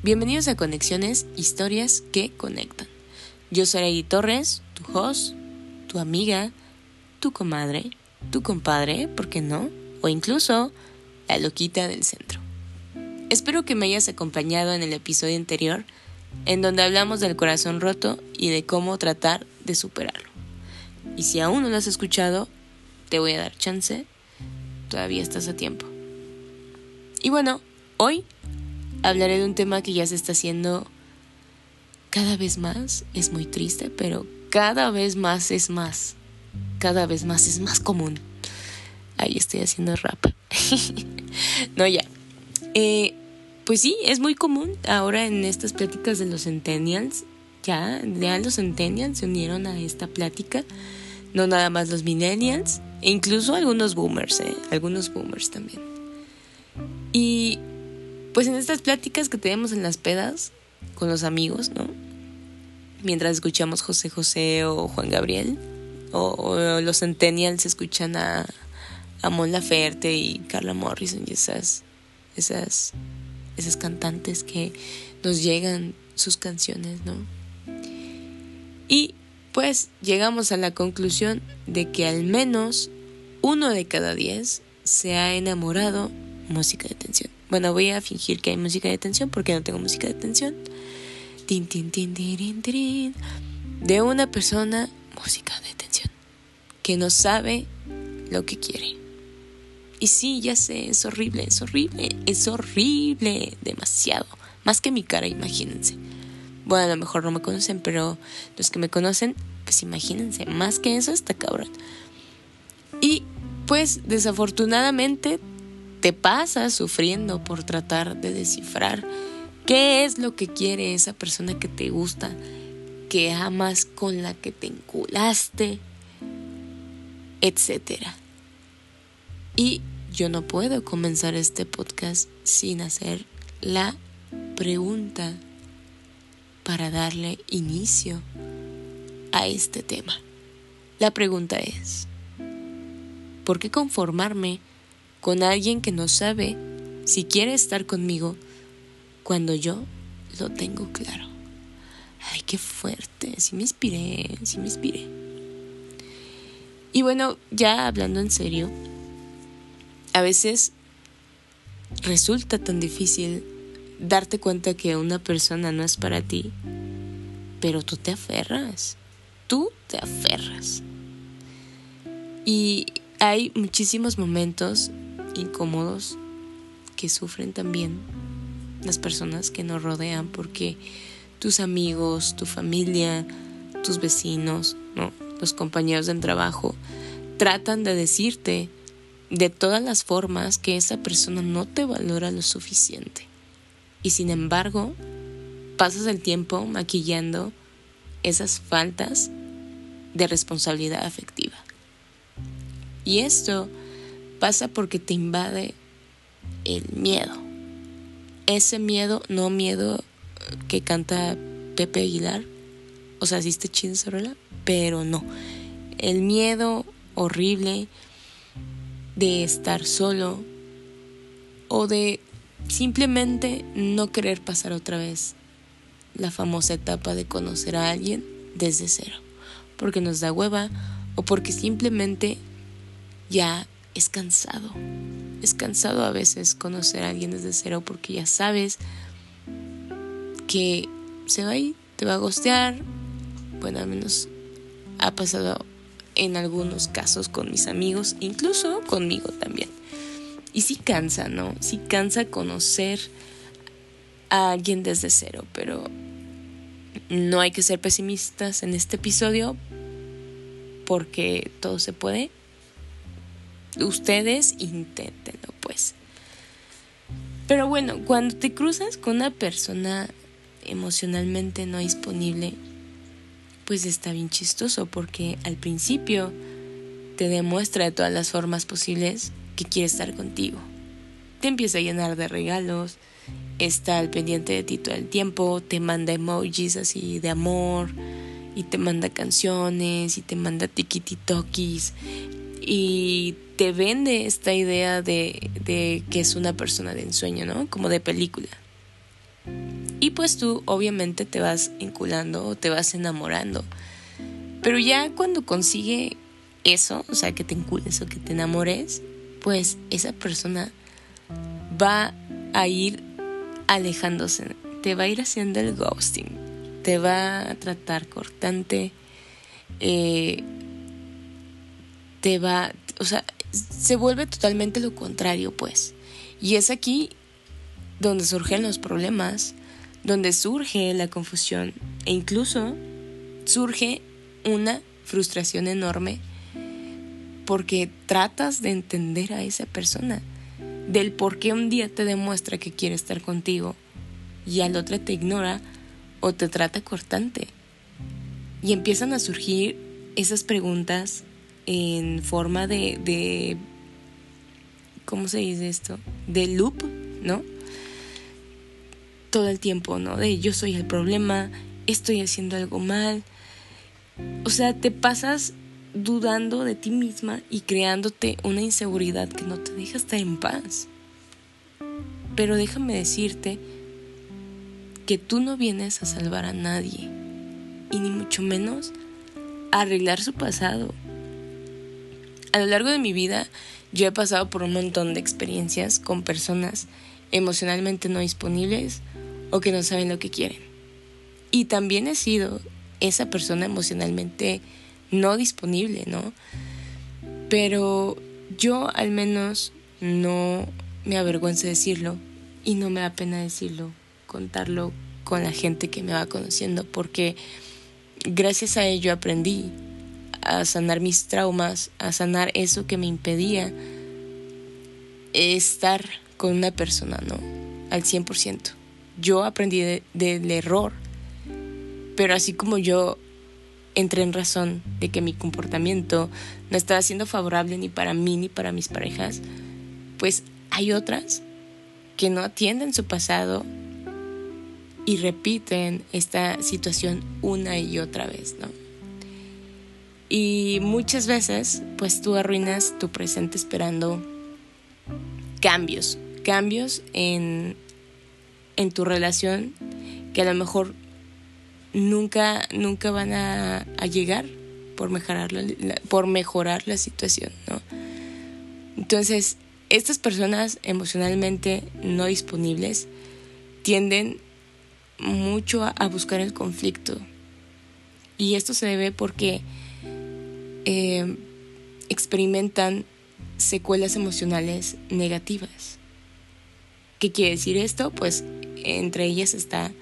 Bienvenidos a Conexiones, historias que conectan. Yo soy Egui Torres, tu host, tu amiga, tu comadre, tu compadre, ¿por qué no? O incluso la loquita del centro. Espero que me hayas acompañado en el episodio anterior, en donde hablamos del corazón roto y de cómo tratar de superarlo. Y si aún no lo has escuchado, te voy a dar chance, todavía estás a tiempo. Y bueno, hoy hablaré de un tema que ya se está haciendo cada vez más, es muy triste, pero cada vez más es más, cada vez más es más común. Ahí estoy haciendo rap. no, ya. Eh, pues sí, es muy común ahora en estas pláticas de los centennials. Ya, ya los centennials se unieron a esta plática. No nada más los millennials. E incluso algunos boomers, ¿eh? Algunos boomers también. Y pues en estas pláticas que tenemos en las pedas con los amigos, ¿no? Mientras escuchamos José José o Juan Gabriel, o, los centennials escuchan a, a Mon Laferte y Carla Morrison y esas, esas, esas cantantes que nos llegan sus canciones, ¿no? Y pues llegamos a la conclusión de que al menos uno de cada diez se ha enamorado música de tensión. Bueno, voy a fingir que hay música de tensión porque no tengo música de tensión. Tin, tin, tin, tin, de una persona, música de tensión, que no sabe lo que quiere. Y sí, ya sé, es horrible, es horrible, es horrible, demasiado. Más que mi cara, imagínense. Bueno, a lo mejor no me conocen, pero los que me conocen, pues imagínense, más que eso está cabrón. Y pues desafortunadamente te pasas sufriendo por tratar de descifrar qué es lo que quiere esa persona que te gusta, que amas, con la que te enculaste, etc. Y yo no puedo comenzar este podcast sin hacer la pregunta para darle inicio a este tema. La pregunta es, ¿por qué conformarme con alguien que no sabe si quiere estar conmigo cuando yo lo tengo claro. Ay, qué fuerte, sí me inspiré, sí me inspiré. Y bueno, ya hablando en serio, a veces resulta tan difícil darte cuenta que una persona no es para ti, pero tú te aferras, tú te aferras. Y hay muchísimos momentos incómodos que sufren también las personas que nos rodean porque tus amigos, tu familia, tus vecinos, ¿no? los compañeros del trabajo tratan de decirte de todas las formas que esa persona no te valora lo suficiente. Y sin embargo, pasas el tiempo maquillando esas faltas de responsabilidad afectiva. Y esto pasa porque te invade el miedo. Ese miedo, no miedo que canta Pepe Aguilar, o sea, sí está chido pero no. El miedo horrible de estar solo o de simplemente no querer pasar otra vez la famosa etapa de conocer a alguien desde cero, porque nos da hueva o porque simplemente ya es cansado. Es cansado a veces conocer a alguien desde cero porque ya sabes que se va a ir, te va a gostear. Bueno, al menos ha pasado en algunos casos con mis amigos, incluso conmigo también. Y sí cansa, ¿no? Sí cansa conocer a alguien desde cero, pero no hay que ser pesimistas en este episodio porque todo se puede ustedes inténtenlo, pues. Pero bueno, cuando te cruzas con una persona emocionalmente no disponible, pues está bien chistoso porque al principio te demuestra de todas las formas posibles que quiere estar contigo. Te empieza a llenar de regalos, está al pendiente de ti todo el tiempo, te manda emojis así de amor, y te manda canciones, y te manda tikititokis, y te vende esta idea de, de que es una persona de ensueño, ¿no? Como de película. Y pues tú obviamente te vas vinculando o te vas enamorando. Pero ya cuando consigue eso, o sea, que te encules o que te enamores, pues esa persona va a ir alejándose, te va a ir haciendo el ghosting, te va a tratar cortante, eh, te va, o sea, se vuelve totalmente lo contrario, pues. Y es aquí donde surgen los problemas, donde surge la confusión e incluso surge una frustración enorme porque tratas de entender a esa persona, del por qué un día te demuestra que quiere estar contigo y al otro te ignora o te trata cortante. Y empiezan a surgir esas preguntas en forma de, de ¿cómo se dice esto? De loop, ¿no? Todo el tiempo, ¿no? De yo soy el problema, estoy haciendo algo mal. O sea, te pasas dudando de ti misma y creándote una inseguridad que no te deja estar en paz. Pero déjame decirte que tú no vienes a salvar a nadie y ni mucho menos a arreglar su pasado. A lo largo de mi vida yo he pasado por un montón de experiencias con personas emocionalmente no disponibles o que no saben lo que quieren. Y también he sido esa persona emocionalmente no disponible, ¿no? Pero yo al menos no me avergüenza decirlo y no me da pena decirlo, contarlo con la gente que me va conociendo, porque gracias a ello aprendí a sanar mis traumas, a sanar eso que me impedía estar con una persona, ¿no? Al 100%. Yo aprendí del error, pero así como yo entré en razón de que mi comportamiento no estaba siendo favorable ni para mí ni para mis parejas, pues hay otras que no atienden su pasado y repiten esta situación una y otra vez, ¿no? Y muchas veces, pues tú arruinas tu presente esperando cambios, cambios en, en tu relación que a lo mejor nunca, nunca van a, llegar por mejorar la, por mejorar la situación, ¿no? Entonces, estas personas emocionalmente no disponibles tienden mucho a buscar el conflicto. Y esto se debe porque eh, experimentan secuelas emocionales negativas. ¿Qué quiere decir esto? Pues entre ellas está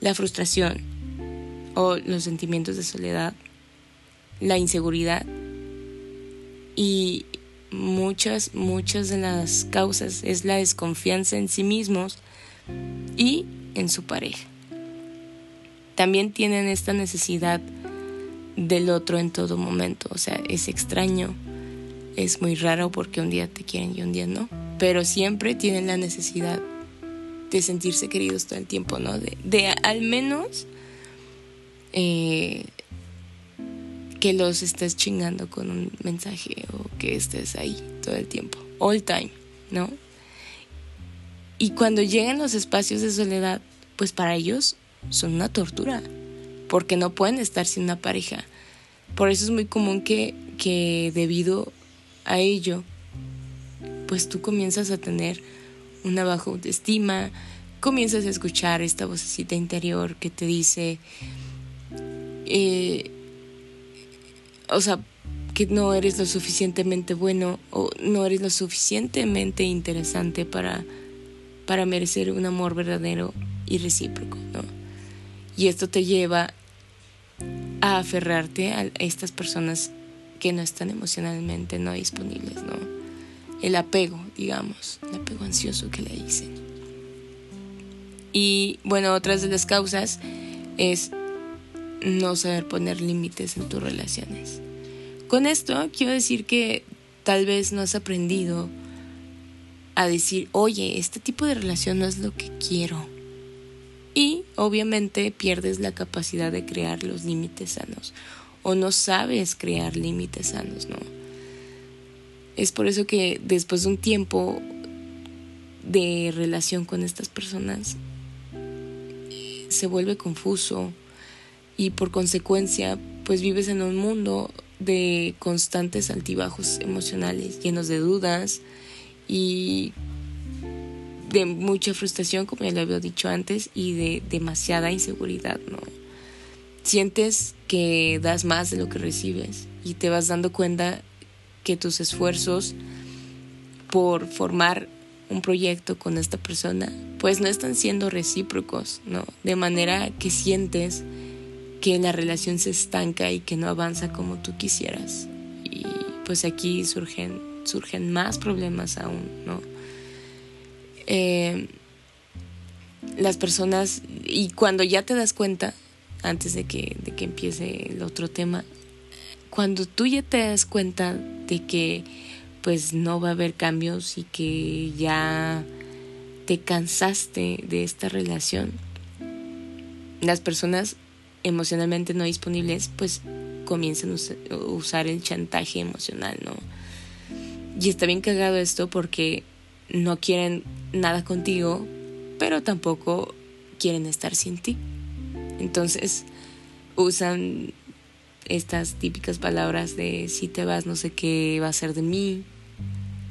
la frustración o los sentimientos de soledad, la inseguridad y muchas, muchas de las causas es la desconfianza en sí mismos y en su pareja. También tienen esta necesidad del otro en todo momento. O sea, es extraño, es muy raro porque un día te quieren y un día no. Pero siempre tienen la necesidad de sentirse queridos todo el tiempo, ¿no? De, al menos eh, que los estés chingando con un mensaje o que estés ahí todo el tiempo, all time, ¿no? Y cuando llegan los espacios de soledad, pues para ellos son una tortura porque no pueden estar sin una pareja. Por eso es muy común que, que debido a ello, pues tú comienzas a tener una baja autoestima, comienzas a escuchar esta vocecita interior que te dice, eh, o sea, que no eres lo suficientemente bueno o no eres lo suficientemente interesante para, para merecer un amor verdadero y recíproco, ¿no? Y esto te lleva a aferrarte a estas personas que no están emocionalmente no disponibles, ¿no? El apego, digamos, el apego ansioso que le dicen. Y bueno, otras de las causas es no saber poner límites en tus relaciones. Con esto quiero decir que tal vez no has aprendido a decir, oye, este tipo de relación no es lo que quiero y obviamente pierdes la capacidad de crear los límites sanos o no sabes crear límites sanos, ¿no? Es por eso que después de un tiempo de relación con estas personas, se vuelve confuso y por consecuencia pues vives en un mundo de constantes altibajos emocionales, llenos de dudas y de mucha frustración, como ya lo había dicho antes, y de demasiada inseguridad, ¿no? Sientes que das más de lo que recibes y te vas dando cuenta que tus esfuerzos por formar un proyecto con esta persona, pues no están siendo recíprocos, ¿no? De manera que sientes que la relación se estanca y que no avanza como tú quisieras. Y pues aquí surgen, surgen más problemas aún, ¿no? Eh, las personas, y cuando ya te das cuenta, antes de que, de que empiece el otro tema, cuando tú ya te das cuenta de que pues no va a haber cambios y que ya te cansaste de esta relación, las personas emocionalmente no disponibles pues comienzan a usar el chantaje emocional, ¿no? Y está bien cagado esto porque no quieren nada contigo, pero tampoco quieren estar sin ti. Entonces usan estas típicas palabras de si te vas no sé qué va a ser de mí,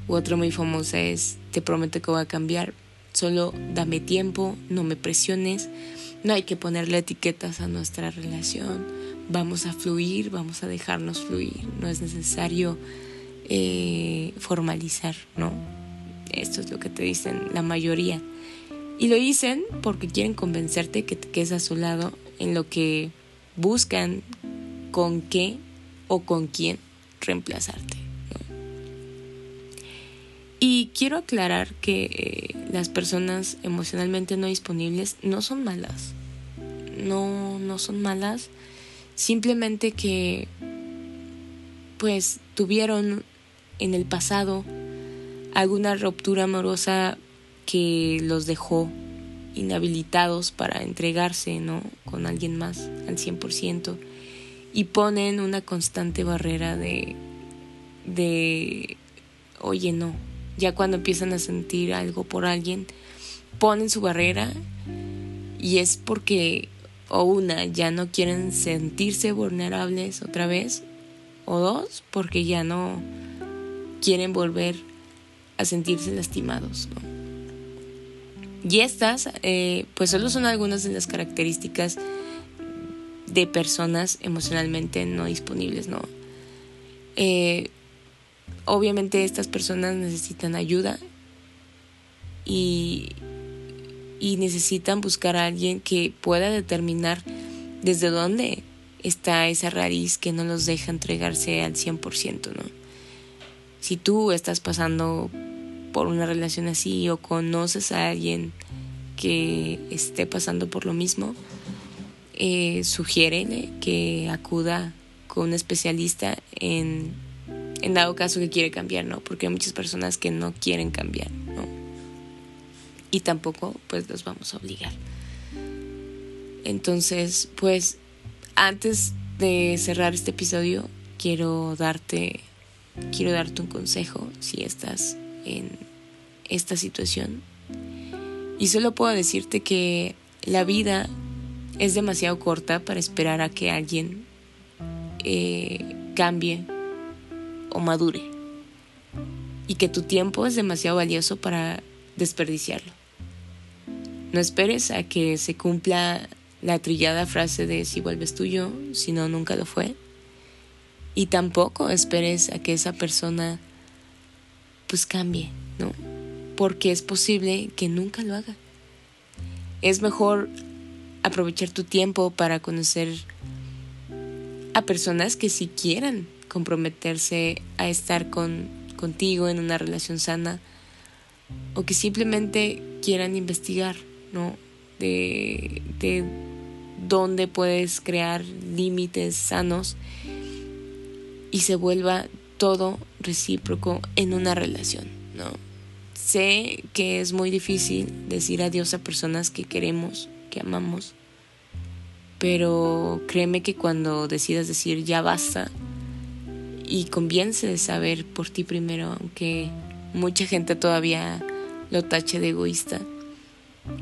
u otro muy famoso es Te prometo que voy a cambiar. Solo dame tiempo, no me presiones. No hay que ponerle etiquetas a nuestra relación. Vamos a fluir, vamos a dejarnos fluir. No es necesario eh, formalizar, ¿no? Esto es lo que te dicen la mayoría. Y lo dicen porque quieren convencerte que te quedes a su lado en lo que buscan con qué o con quién reemplazarte. Y quiero aclarar que eh, las personas emocionalmente no disponibles no son malas. No, no son malas. Simplemente que pues tuvieron en el pasado alguna ruptura amorosa que los dejó inhabilitados para entregarse, ¿no? Con alguien más al 100% y ponen una constante barrera de de oye, no, ya cuando empiezan a sentir algo por alguien, ponen su barrera y es porque o una, ya no quieren sentirse vulnerables otra vez, o dos, porque ya no quieren volver a sentirse lastimados. Y estas, eh, pues solo son algunas de las características de personas emocionalmente no disponibles, ¿no? Eh, obviamente estas personas necesitan ayuda y, y necesitan buscar a alguien que pueda determinar desde dónde está esa raíz que no los deja entregarse al 100%, ¿no? Si tú estás pasando por una relación así o conoces a alguien que esté pasando por lo mismo, eh, sugiérele que acuda con un especialista en en dado caso que quiere cambiar, ¿no? Porque hay muchas personas que no quieren cambiar, ¿no? Y tampoco pues los vamos a obligar. Entonces, pues antes de cerrar este episodio, quiero darte quiero darte un consejo si estás en esta situación. Y solo puedo decirte que la vida es demasiado corta para esperar a que alguien eh, cambie o madure y que tu tiempo es demasiado valioso para desperdiciarlo. No esperes a que se cumpla la trillada frase de si vuelves tuyo, si no, nunca lo fue. Y tampoco esperes a que esa persona pues cambie, ¿no? Porque es posible que nunca lo haga. Es mejor aprovechar tu tiempo para conocer a personas que si quieran comprometerse a estar con, contigo en una relación sana o que simplemente quieran investigar, ¿no? De, de dónde puedes crear límites sanos y se vuelva todo recíproco en una relación, ¿no? Sé que es muy difícil decir adiós a personas que queremos, que amamos, pero créeme que cuando decidas decir ya basta, y convience de saber por ti primero, aunque mucha gente todavía lo tache de egoísta.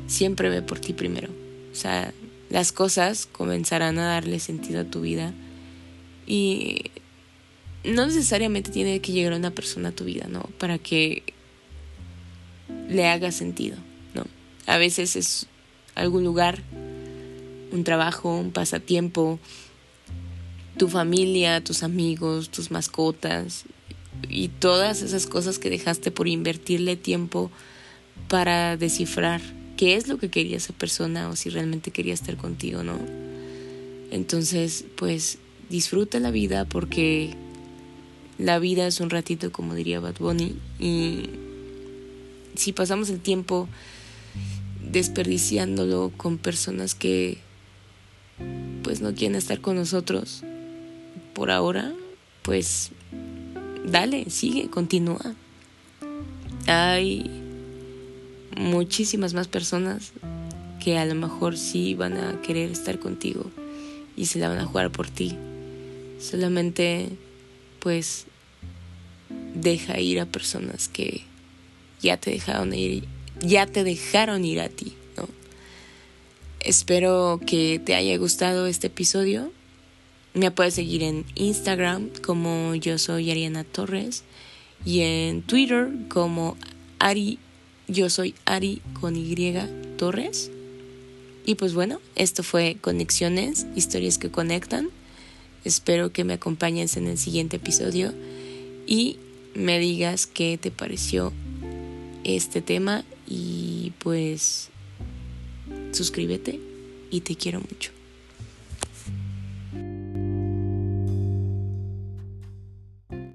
Siempre ve por ti primero. O sea, las cosas comenzarán a darle sentido a tu vida y no necesariamente tiene que llegar una persona a tu vida, ¿no? Para que le haga sentido, ¿no? A veces es algún lugar, un trabajo, un pasatiempo, tu familia, tus amigos, tus mascotas y todas esas cosas que dejaste por invertirle tiempo para descifrar qué es lo que quería esa persona o si realmente quería estar contigo, ¿no? Entonces, pues disfruta la vida porque la vida es un ratito, como diría Bad Bunny, y si pasamos el tiempo desperdiciándolo con personas que pues no quieren estar con nosotros por ahora, pues dale, sigue, continúa. Hay muchísimas más personas que a lo mejor sí van a querer estar contigo y se la van a jugar por ti. Solamente pues deja ir a personas que ya te dejaron ir, ya te dejaron ir a ti, ¿no? Espero que te haya gustado este episodio. Me puedes seguir en Instagram como yo soy Ariana Torres y en Twitter como Ari, yo soy Ari con Y Torres. Y pues bueno, esto fue Conexiones, historias que conectan. Espero que me acompañes en el siguiente episodio y me digas qué te pareció este tema y pues suscríbete y te quiero mucho.